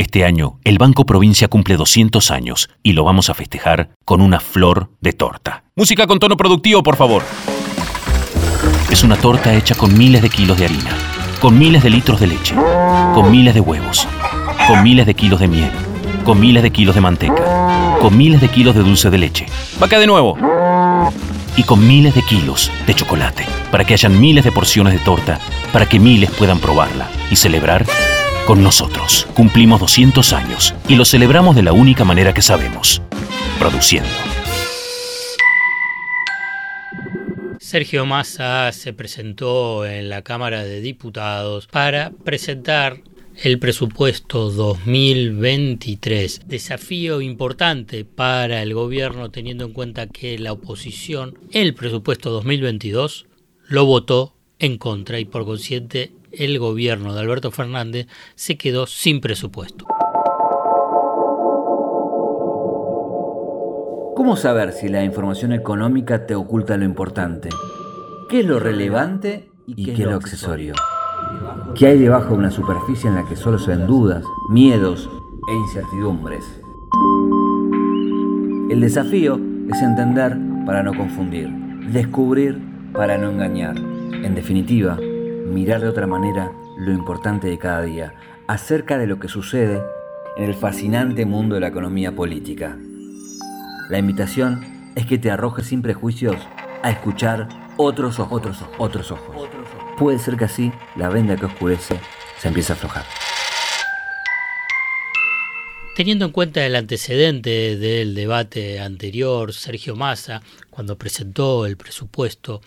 Este año, el Banco Provincia cumple 200 años y lo vamos a festejar con una flor de torta. Música con tono productivo, por favor. Es una torta hecha con miles de kilos de harina, con miles de litros de leche, con miles de huevos, con miles de kilos de miel, con miles de kilos de manteca, con miles de kilos de dulce de leche. Vaca de nuevo. Y con miles de kilos de chocolate, para que hayan miles de porciones de torta, para que miles puedan probarla y celebrar con nosotros. Cumplimos 200 años y lo celebramos de la única manera que sabemos, produciendo. Sergio Massa se presentó en la Cámara de Diputados para presentar el presupuesto 2023. Desafío importante para el gobierno teniendo en cuenta que la oposición, el presupuesto 2022, lo votó en contra y por consiguiente el gobierno de Alberto Fernández se quedó sin presupuesto. ¿Cómo saber si la información económica te oculta lo importante? ¿Qué es lo relevante y qué es lo accesorio? ¿Qué hay debajo de una superficie en la que solo se ven dudas, miedos e incertidumbres? El desafío es entender para no confundir, descubrir para no engañar. En definitiva, mirar de otra manera lo importante de cada día, acerca de lo que sucede en el fascinante mundo de la economía política. La invitación es que te arrojes sin prejuicios a escuchar otros ojos, otros ojos, otros ojos. Puede ser que así la venda que oscurece se empiece a aflojar. Teniendo en cuenta el antecedente del debate anterior, Sergio Massa, cuando presentó el presupuesto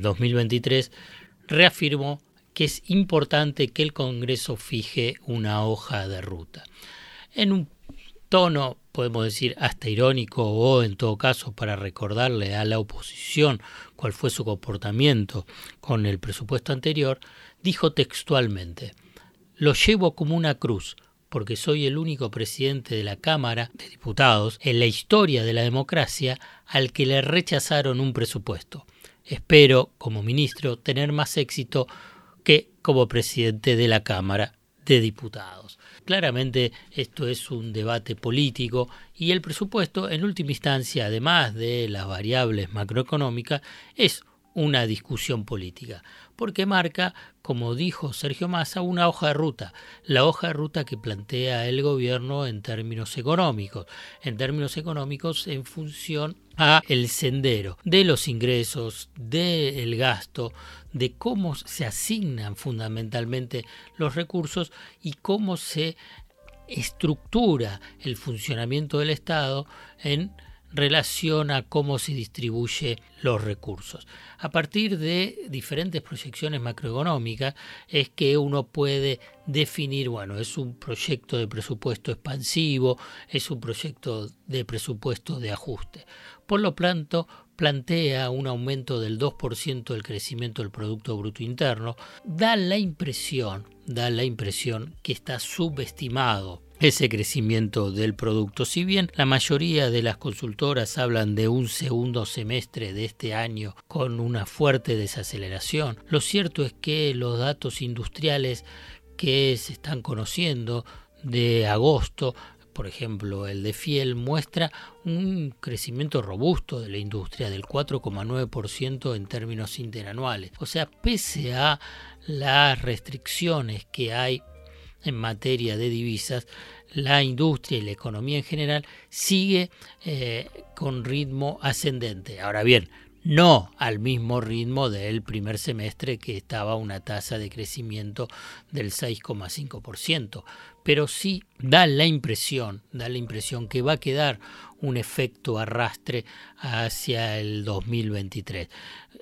2023, eh, reafirmó que es importante que el Congreso fije una hoja de ruta. En un tono, podemos decir, hasta irónico o en todo caso para recordarle a la oposición cuál fue su comportamiento con el presupuesto anterior, dijo textualmente, lo llevo como una cruz porque soy el único presidente de la Cámara de Diputados en la historia de la democracia al que le rechazaron un presupuesto. Espero, como ministro, tener más éxito que como presidente de la Cámara de Diputados. Claramente esto es un debate político y el presupuesto, en última instancia, además de las variables macroeconómicas, es una discusión política, porque marca, como dijo Sergio Massa, una hoja de ruta, la hoja de ruta que plantea el gobierno en términos económicos, en términos económicos en función a el sendero de los ingresos, del gasto, de cómo se asignan fundamentalmente los recursos y cómo se estructura el funcionamiento del Estado en relación a cómo se distribuye los recursos. A partir de diferentes proyecciones macroeconómicas es que uno puede definir, bueno, es un proyecto de presupuesto expansivo, es un proyecto de presupuesto de ajuste. Por lo tanto, plantea un aumento del 2% del crecimiento del Producto Bruto Interno, da la impresión, da la impresión que está subestimado ese crecimiento del producto. Si bien la mayoría de las consultoras hablan de un segundo semestre de este año con una fuerte desaceleración, lo cierto es que los datos industriales que se están conociendo de agosto por ejemplo, el de Fiel muestra un crecimiento robusto de la industria del 4,9% en términos interanuales. O sea, pese a las restricciones que hay en materia de divisas, la industria y la economía en general sigue eh, con ritmo ascendente. Ahora bien, no al mismo ritmo del primer semestre que estaba una tasa de crecimiento del 6,5%, pero sí da la impresión, da la impresión que va a quedar un efecto arrastre hacia el 2023.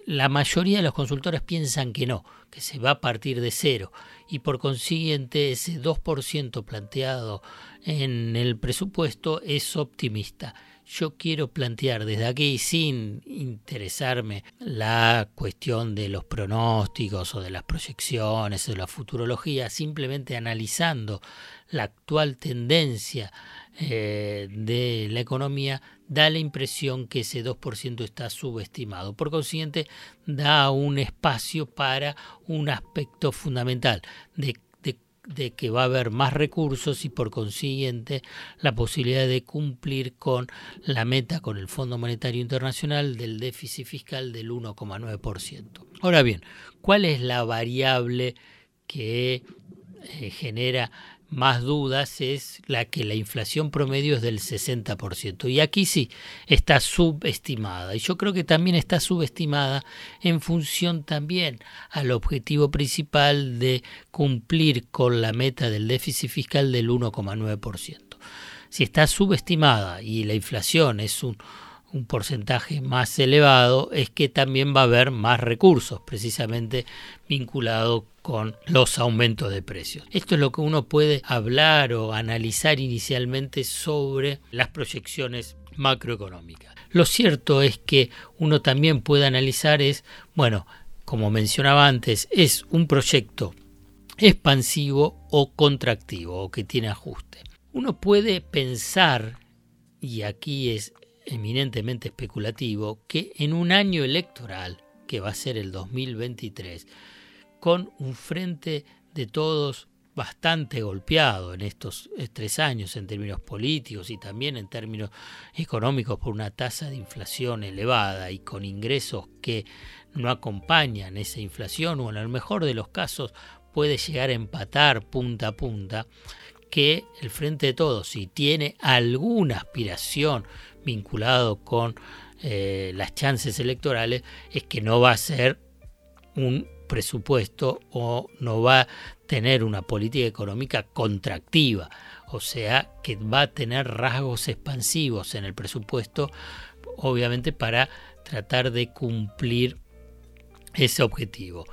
La mayoría de los consultores piensan que no, que se va a partir de cero. Y por consiguiente ese 2% planteado en el presupuesto es optimista yo quiero plantear desde aquí, sin interesarme la cuestión de los pronósticos o de las proyecciones o de la futurología, simplemente analizando la actual tendencia eh, de la economía, da la impresión que ese 2% está subestimado. Por consiguiente, da un espacio para un aspecto fundamental de de que va a haber más recursos y por consiguiente la posibilidad de cumplir con la meta con el Fondo Monetario Internacional del déficit fiscal del 1,9%. Ahora bien, ¿cuál es la variable que eh, genera más dudas es la que la inflación promedio es del 60%. Y aquí sí está subestimada. Y yo creo que también está subestimada en función también al objetivo principal de cumplir con la meta del déficit fiscal del 1,9%. Si está subestimada y la inflación es un un porcentaje más elevado es que también va a haber más recursos, precisamente vinculado con los aumentos de precios. Esto es lo que uno puede hablar o analizar inicialmente sobre las proyecciones macroeconómicas. Lo cierto es que uno también puede analizar es, bueno, como mencionaba antes, es un proyecto expansivo o contractivo o que tiene ajuste. Uno puede pensar, y aquí es eminentemente especulativo que en un año electoral, que va a ser el 2023, con un frente de todos bastante golpeado en estos tres años en términos políticos y también en términos económicos por una tasa de inflación elevada y con ingresos que no acompañan esa inflación o en el mejor de los casos puede llegar a empatar punta a punta, que el Frente de Todos, si tiene alguna aspiración vinculado con eh, las chances electorales es que no va a ser un presupuesto o no va a tener una política económica contractiva, o sea que va a tener rasgos expansivos en el presupuesto, obviamente para tratar de cumplir ese objetivo.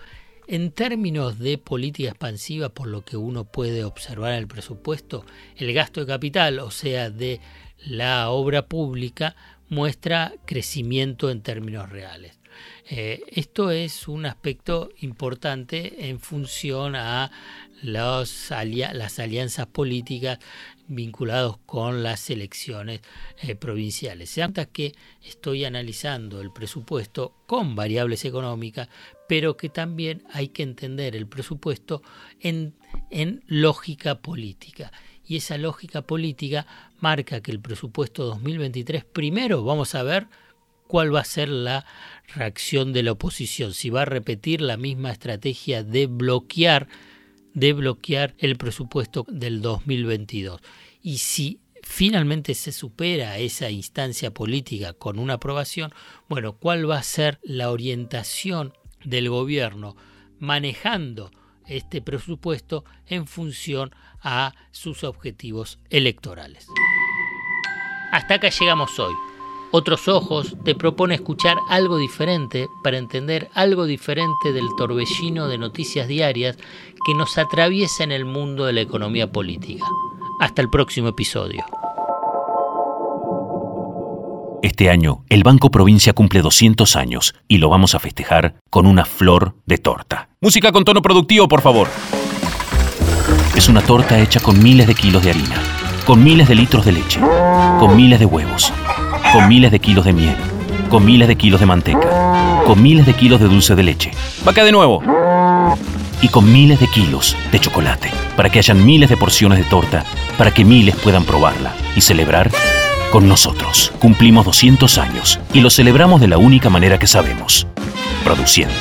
En términos de política expansiva, por lo que uno puede observar en el presupuesto, el gasto de capital, o sea, de la obra pública muestra crecimiento en términos reales. Eh, esto es un aspecto importante en función a las alianzas políticas vinculados con las elecciones eh, provinciales. Se que estoy analizando el presupuesto con variables económicas, pero que también hay que entender el presupuesto en lógica política. Y esa lógica política marca que el presupuesto 2023 primero vamos a ver cuál va a ser la reacción de la oposición, si va a repetir la misma estrategia de bloquear de bloquear el presupuesto del 2022 y si finalmente se supera esa instancia política con una aprobación, bueno, ¿cuál va a ser la orientación del gobierno manejando este presupuesto en función a sus objetivos electorales. Hasta acá llegamos hoy. Otros Ojos te propone escuchar algo diferente para entender algo diferente del torbellino de noticias diarias que nos atraviesa en el mundo de la economía política. Hasta el próximo episodio. Este año, el Banco Provincia cumple 200 años y lo vamos a festejar con una flor de torta. Música con tono productivo, por favor. Es una torta hecha con miles de kilos de harina, con miles de litros de leche, con miles de huevos, con miles de kilos de miel, con miles de kilos de manteca, con miles de kilos de dulce de leche. Vaca de nuevo. Y con miles de kilos de chocolate, para que hayan miles de porciones de torta, para que miles puedan probarla y celebrar con nosotros. Cumplimos 200 años y lo celebramos de la única manera que sabemos, produciendo.